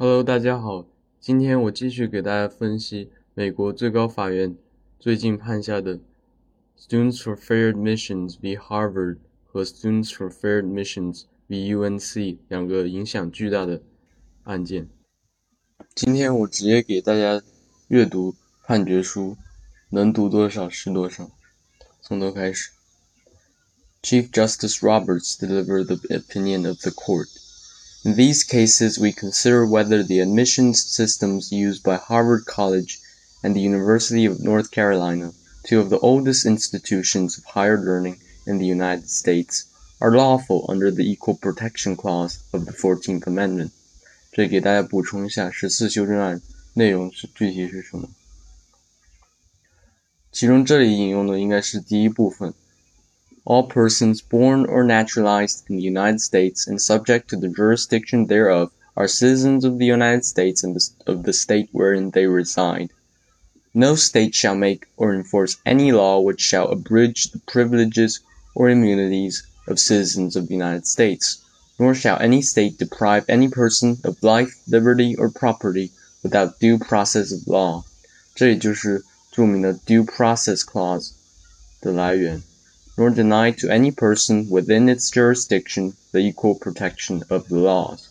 Hello，大家好，今天我继续给大家分析美国最高法院最近判下的 Students for Fair Admissions v. Harvard 和 Students for Fair Admissions v. UNC 两个影响巨大的案件。今天我直接给大家阅读判决书，能读多少是多少。从头开始。Chief Justice Roberts delivered the opinion of the court. In these cases, we consider whether the admissions systems used by Harvard College and the University of North Carolina, two of the oldest institutions of higher learning in the United States, are lawful under the Equal Protection Clause of the 14th Amendment. 这里给大家补充一下，十四修正案内容是具体是什么？其中这里引用的应该是第一部分。 all persons born or naturalized in the United States and subject to the jurisdiction thereof are citizens of the United States and of the state wherein they reside. No state shall make or enforce any law which shall abridge the privileges or immunities of citizens of the United States, nor shall any state deprive any person of life, liberty, or property without due process of law. 这也就是着名的 due process clause 的来源。 Nor deny to any person within its jurisdiction the equal protection of the laws.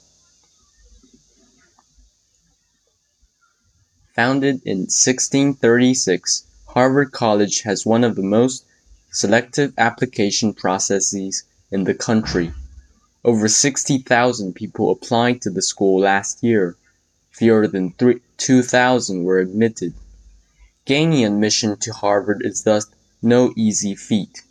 Founded in 1636, Harvard College has one of the most selective application processes in the country. Over 60,000 people applied to the school last year. Fewer than 2,000 were admitted. Gaining admission to Harvard is thus no easy feat.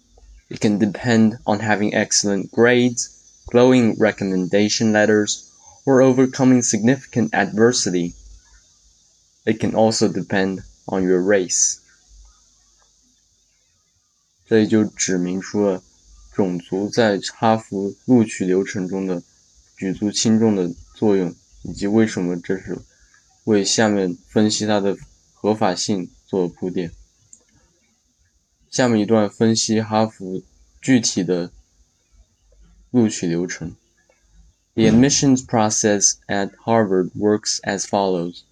It can depend on having excellent grades, glowing recommendation letters, or overcoming significant adversity. It can also depend on your race. 这里就指明出了种族在哈佛录取流程中的举足轻重的作用，以及为什么这是为下面分析它的合法性做铺垫。 下面一段分析哈佛具体的录取流程。The admissions process at Harvard works as follows.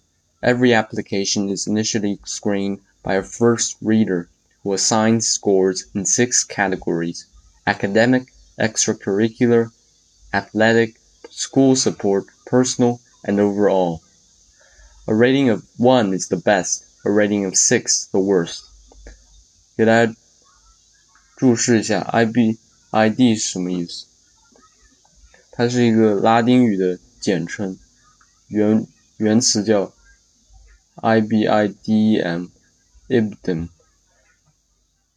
Every application is initially screened by a first reader who assigns scores in six categories academic, extracurricular, athletic, school support, personal, and overall. A rating of 1 is the best, a rating of 6 the worst. 给大家注释一下，I B I D 是什么意思？它是一个拉丁语的简称，原原词叫 I B I D E M，ibdem，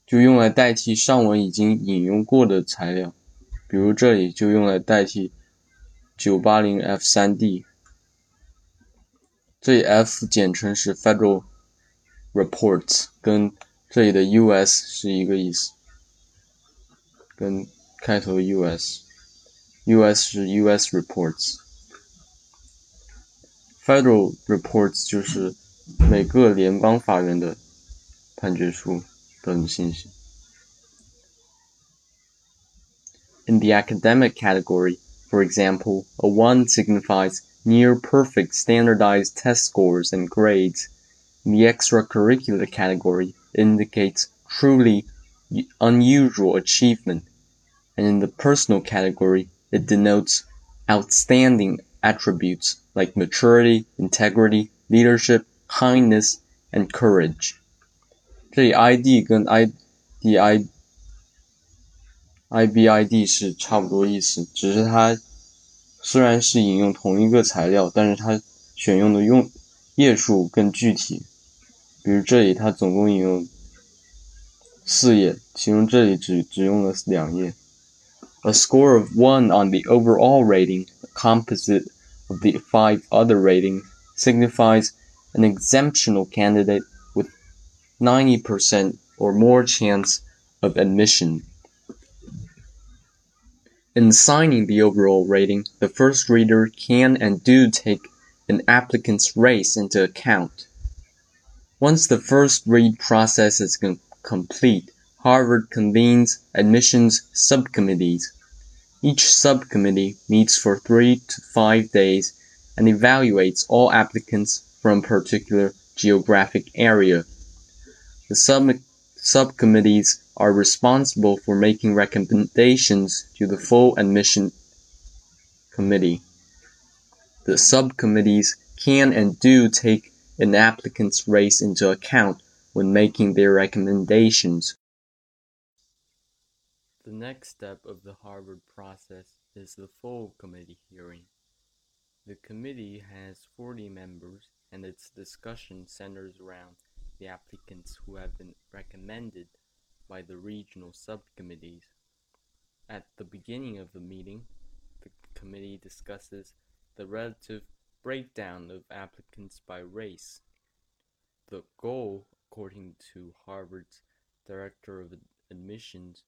就用来代替上文已经引用过的材料，比如这里就用来代替九八零 F 三 D，这 F 简称是 Federal Reports，跟这里的 U S 是一个意思。跟开头 US，US 是 US reports，Federal reports 就是每个联邦法院的判决书等信息。In the academic category, for example, a 1 signifies near perfect standardized test scores and grades. In the extracurricular category, it indicates truly unusual achievement, and in the personal category, it denotes outstanding attributes like maturity, integrity, leadership, kindness, and courage. 这里 ID 跟 IDI IBID 是差不多意思，只是它虽然是引用同一个材料，但是它选用的用页数更具体。 比如这里它总共引用四页，其中这里只只用了两页。A score of one on the overall rating, composite of the five other ratings, signifies an exceptional candidate with 90% or more chance of admission. In assigning the overall rating, the first reader can and do take an applicant's race into account. Once the first read process is complete, Harvard convenes admissions subcommittees. Each subcommittee meets for three to five days and evaluates all applicants from a particular geographic area. The sub subcommittees are responsible for making recommendations to the full admission committee. The subcommittees can and do take an applicant's race into account when making their recommendations. The next step of the Harvard process is the full committee hearing. The committee has 40 members and its discussion centers around the applicants who have been recommended by the regional subcommittees. At the beginning of the meeting, the committee discusses the relative breakdown of applicants by race. The goal, according to Harvard's Director of Admissions,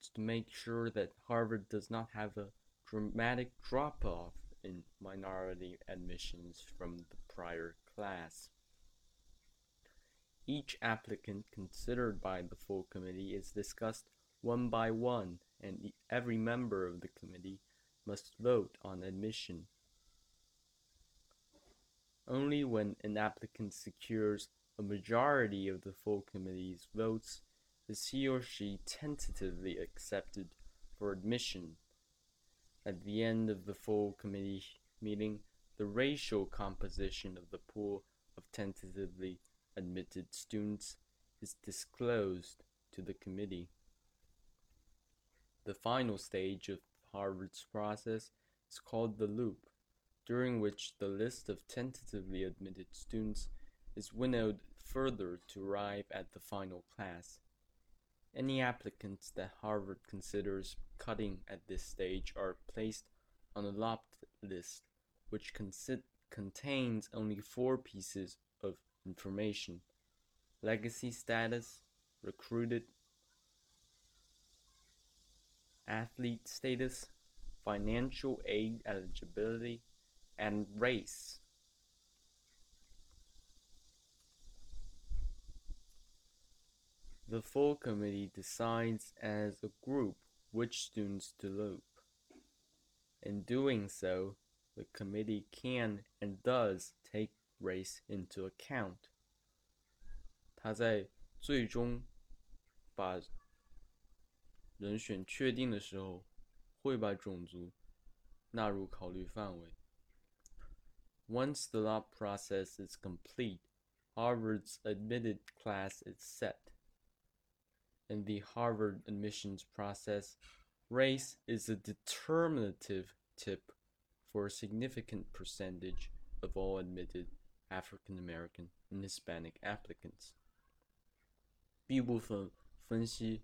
is to make sure that Harvard does not have a dramatic drop off in minority admissions from the prior class. Each applicant considered by the full committee is discussed one by one, and every member of the committee must vote on admission. Only when an applicant secures a majority of the full committee's votes is he or she tentatively accepted for admission. At the end of the full committee meeting, the racial composition of the pool of tentatively admitted students is disclosed to the committee. The final stage of Harvard's process is called the lop, during which the list of tentatively admitted students is winnowed further to arrive at the final class. Any applicants that Harvard considers cutting at this stage are placed on a lop list, which contains only four pieces of information legacy status, recruited, athlete status, financial aid eligibility, and race The full committee decides as a group which students to lop. In doing so, the committee can and does take race into account. Once the lop process is complete, Harvard's admitted class is set. In the Harvard admissions process, race is a determinative tip for a significant percentage of all admitted African American and Hispanic applicants. 第部分分析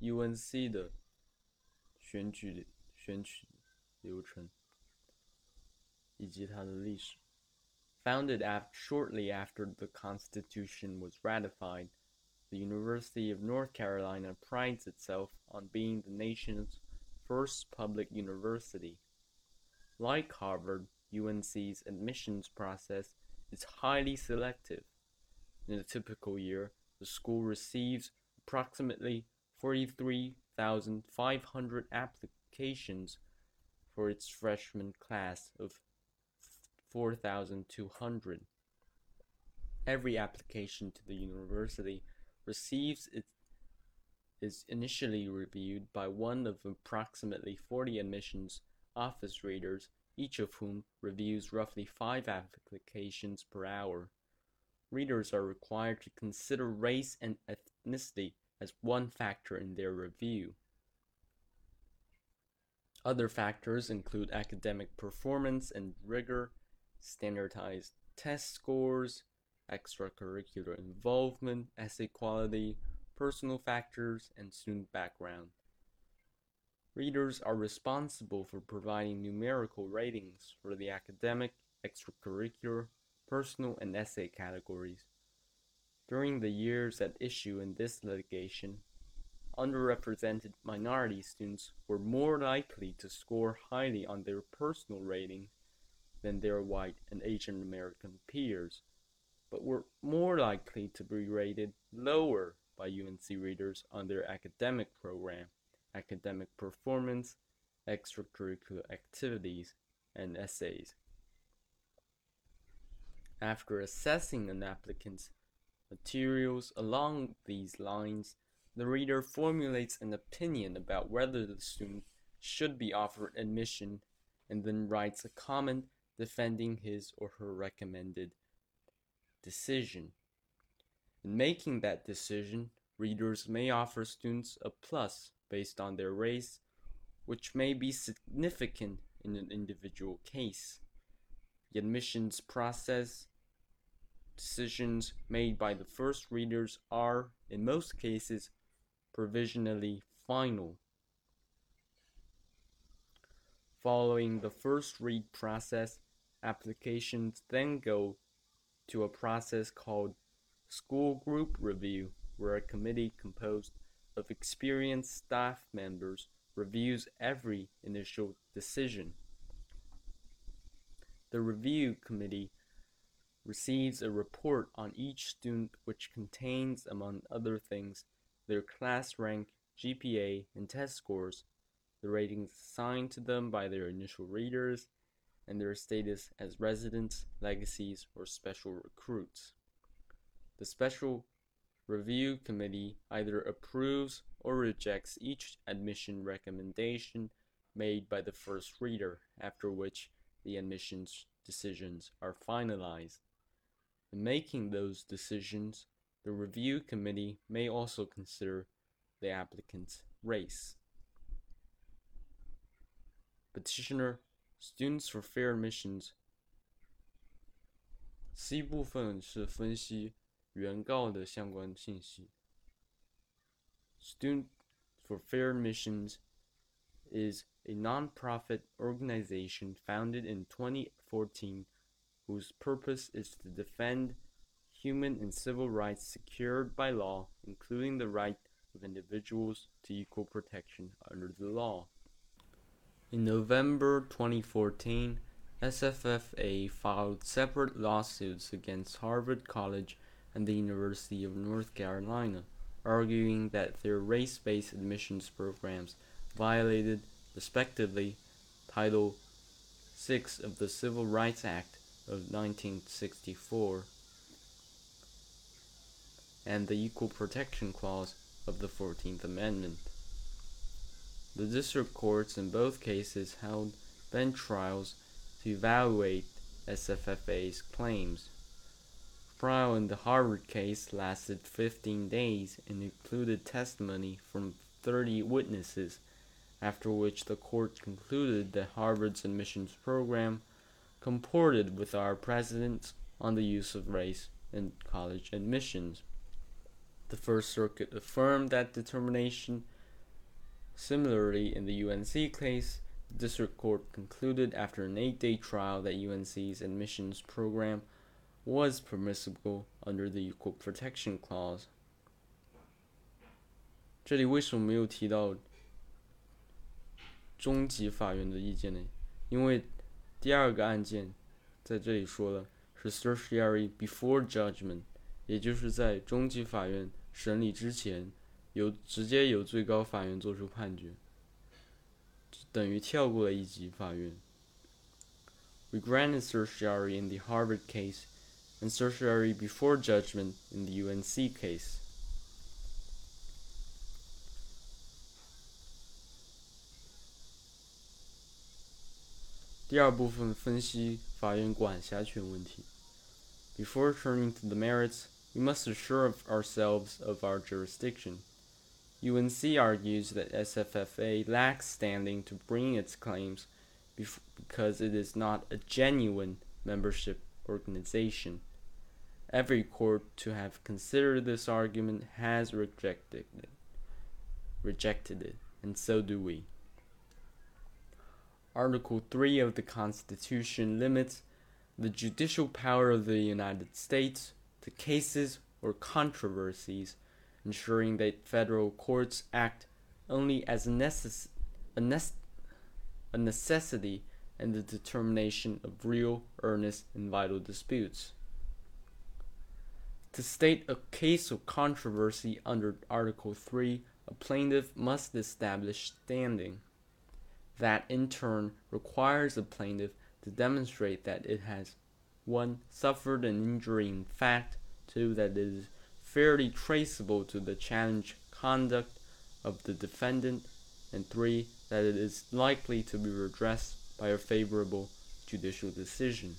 UNC 的选举选取流程。以及它的历史。Founded after, shortly after the Constitution was ratified, the University of North Carolina prides itself on being the nation's first public university. Like Harvard, UNC's admissions process is highly selective. In a typical year, the school receives approximately 43,500 applications for its freshman class of 4,200. Every application to the university receives it is initially reviewed by one of approximately 40 admissions office readers each of whom reviews roughly five applications per hour. Readers are required to consider race and ethnicity as one factor in their review. Other factors include academic performance and rigor, standardized test scores, extracurricular involvement, essay quality, personal factors, and student background. Readers are responsible for providing numerical ratings for the academic, extracurricular, personal, and essay categories. During the years at issue in this litigation, underrepresented minority students were more likely to score highly on their personal rating than their white and Asian American peers, but were more likely to be rated lower by UNC readers on their academic program academic performance, extracurricular activities, and essays. After assessing an applicant's materials along these lines, the reader formulates an opinion about whether the student should be offered admission and then writes a comment defending his or her recommended decision. In making that decision, readers may offer students a plus based on their race, which may be significant in an individual case. The admissions process decisions made by the first readers are, in most cases, provisionally final. Following the first read process, applications then go to a process called school group review, where a committee composed of experienced staff members reviews every initial decision. The review committee receives a report on each student which contains, among other things, their class rank, GPA, and test scores, the ratings assigned to them by their initial readers, and their status as residents, legacies, or special recruits. The Special Review Committee either approves or rejects each admission recommendation made by the first reader, after which the admissions decisions are finalized. In making those decisions, the review committee may also consider the applicant's race Petitioner Students for Fair Admissions C 部分是分析原告的相关信息。Student for Fair Admissions is a non-profit organization founded in 2014 whose purpose is to defend human and civil rights secured by law, including the right of individuals to equal protection under the law. In November 2014, SFFA filed separate lawsuits against Harvard College and the University of North Carolina, arguing that their race based admissions programs violated, respectively, Title VI of the Civil Rights Act of 1964 and the Equal Protection Clause of the 14th Amendment. The district courts in both cases held bench trials to evaluate SFFA's claims. Trial in the Harvard case lasted 15 days and included testimony from 30 witnesses, after which the court concluded that Harvard's admissions program comported with our precedents on the use of race in college admissions. The First Circuit affirmed that determination Similarly, in the UNC case, the district court concluded after an eight day trial that UNC's admissions program was permissible under the Equal Protection Clause. 这里为什么没有提到中级法院的意见呢？因为第二个案件在这里说了是 certiorari before judgment，也就是在中级法院审理之前。 由直接由最高法院作出判决，等于跳过了一级法院。We granted certiorari in the Harvard case and certiorari before judgment in the UNC case. 第二部分分析法院管辖权问题。Before turning to the merits, we must assure ourselves of our jurisdiction. UNC argues that SFFA lacks standing to bring its claims because it is not a genuine membership organization. Every court to have considered this argument has rejected it. Rejected it, and so do we. Article 3 of the Constitution limits the judicial power of the United States to cases or controversies ensuring that federal courts act only as a, necess- a, a necessity in the determination of real, earnest, and vital disputes. To state a case of controversy under Article 3, a plaintiff must establish standing. That in turn requires a plaintiff to demonstrate that it has 1. Suffered an injury in fact. 2. That it is fairly traceable to the challenged conduct of the defendant. And 3. That it is likely to be redressed by a favorable judicial decision.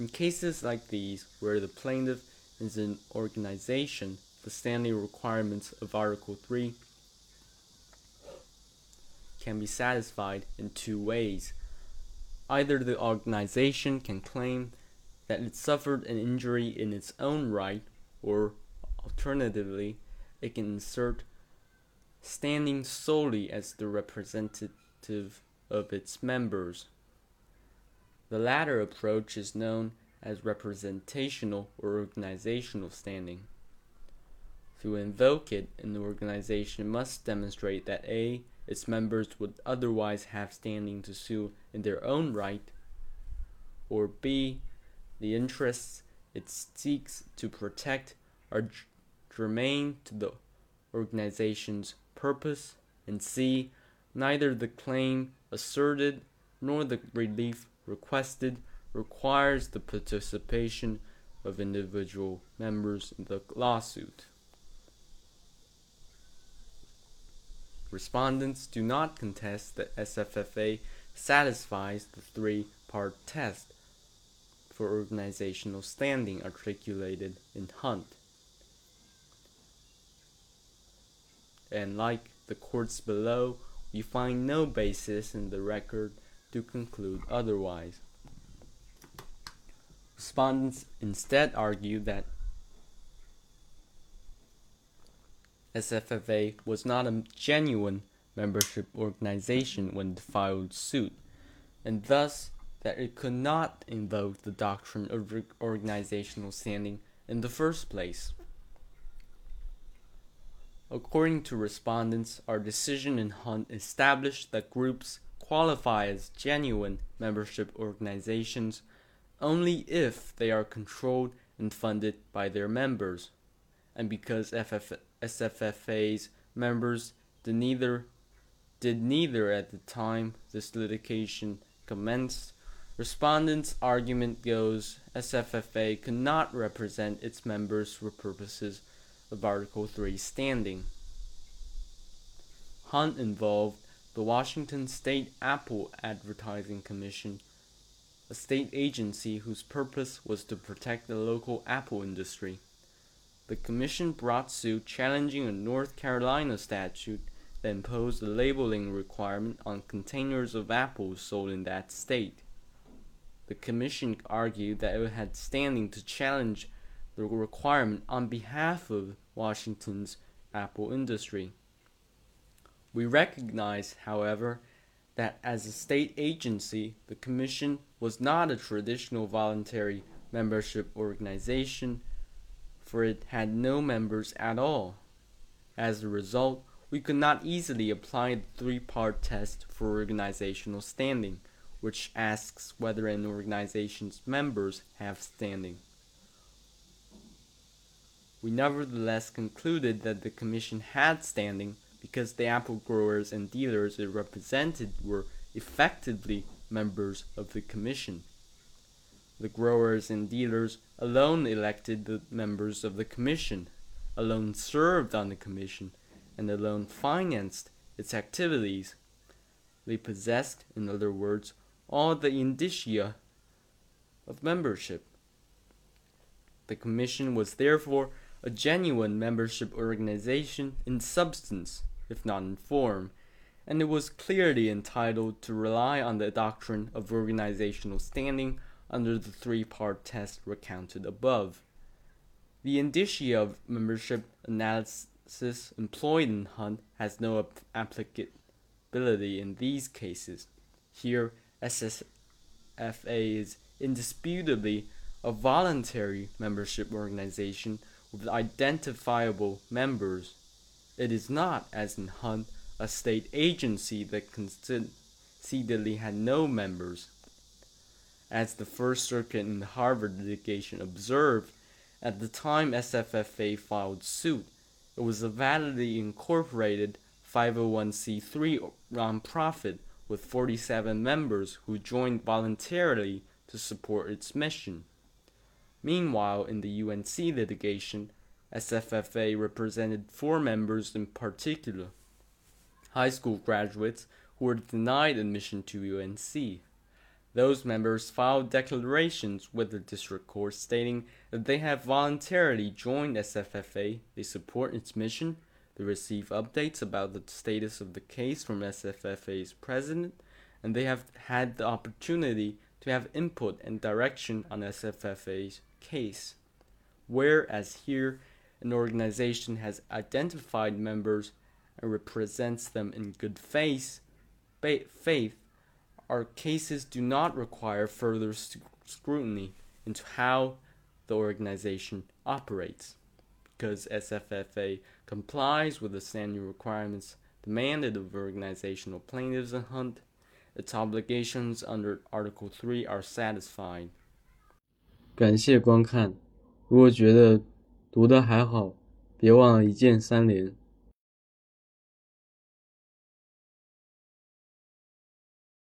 In cases like these, where the plaintiff is an organization, the standing requirements of Article 3 can be satisfied in two ways. Either the organization can claim that it suffered an injury in its own right, or alternatively, it can insert standing solely as the representative of its members. The latter approach is known as representational or organizational standing. To invoke it, an organization must demonstrate that A its members would otherwise have standing to sue in their own right, or b. the interests it seeks to protect are germane to the organization's purpose, and c. neither the claim asserted nor the relief requested requires the participation of individual members in the lawsuit. Respondents do not contest that SFFA satisfies the three part test for organizational standing articulated in Hunt. And like the courts below, we find no basis in the record to conclude otherwise. Respondents instead argue that SFFA was not a genuine membership organization when it filed suit, and thus that it could not invoke the doctrine of organizational standing in the first place. According to respondents, our decision in Hunt established that groups qualify as genuine membership organizations only if they are controlled and funded by their members, and because FF- SFFA's members did neither did neither at the time this litigation commenced. Respondents' argument goes SFFA could not represent its members for purposes of Article 3 standing. Hunt involved the Washington State Apple Advertising Commission, a state agency whose purpose was to protect the local apple industry the commission brought suit challenging a North Carolina statute that imposed a labeling requirement on containers of apples sold in that state. The commission argued that it had standing to challenge the requirement on behalf of Washington's apple industry. We recognize, however, that as a state agency, the Commission was not a traditional voluntary membership organization for it had no members at all. As a result, we could not easily apply the three part test for organizational standing, which asks whether an organization's members have standing. We nevertheless concluded that the Commission had standing because the apple growers and dealers it represented were effectively members of the Commission. The growers and dealers alone elected the members of the commission, alone served on the commission, and alone financed its activities. They possessed, in other words, all the indicia of membership. The commission was therefore a genuine membership organization in substance, if not in form, and it was clearly entitled to rely on the doctrine of organizational standing under the three part test recounted above. The indicia of membership analysis employed in Hunt has no applicability in these cases. Here, SFFA is indisputably a voluntary membership organization with identifiable members. It is not, as in Hunt, a state agency that concededly had no members as the First Circuit in the Harvard litigation observed, at the time SFFA filed suit, it was a validly incorporated 501c3 nonprofit with 47 members who joined voluntarily to support its mission. Meanwhile, in the UNC litigation, SFFA represented four members in particular high school graduates who were denied admission to UNC. Those members filed declarations with the district court stating that they have voluntarily joined SFFA, they support its mission, they receive updates about the status of the case from SFFA's president, and they have had the opportunity to have input and direction on SFFA's case. Whereas here, an organization has identified members and represents them in good faith, faith our cases do not require further scrutiny into how the organization operates because SFFA complies with the standing requirements demanded of organizational plaintiffs and hunt, its obligations under Article 3 are satisfied. 感谢观看，如果觉得读的还好，别忘了一键三连。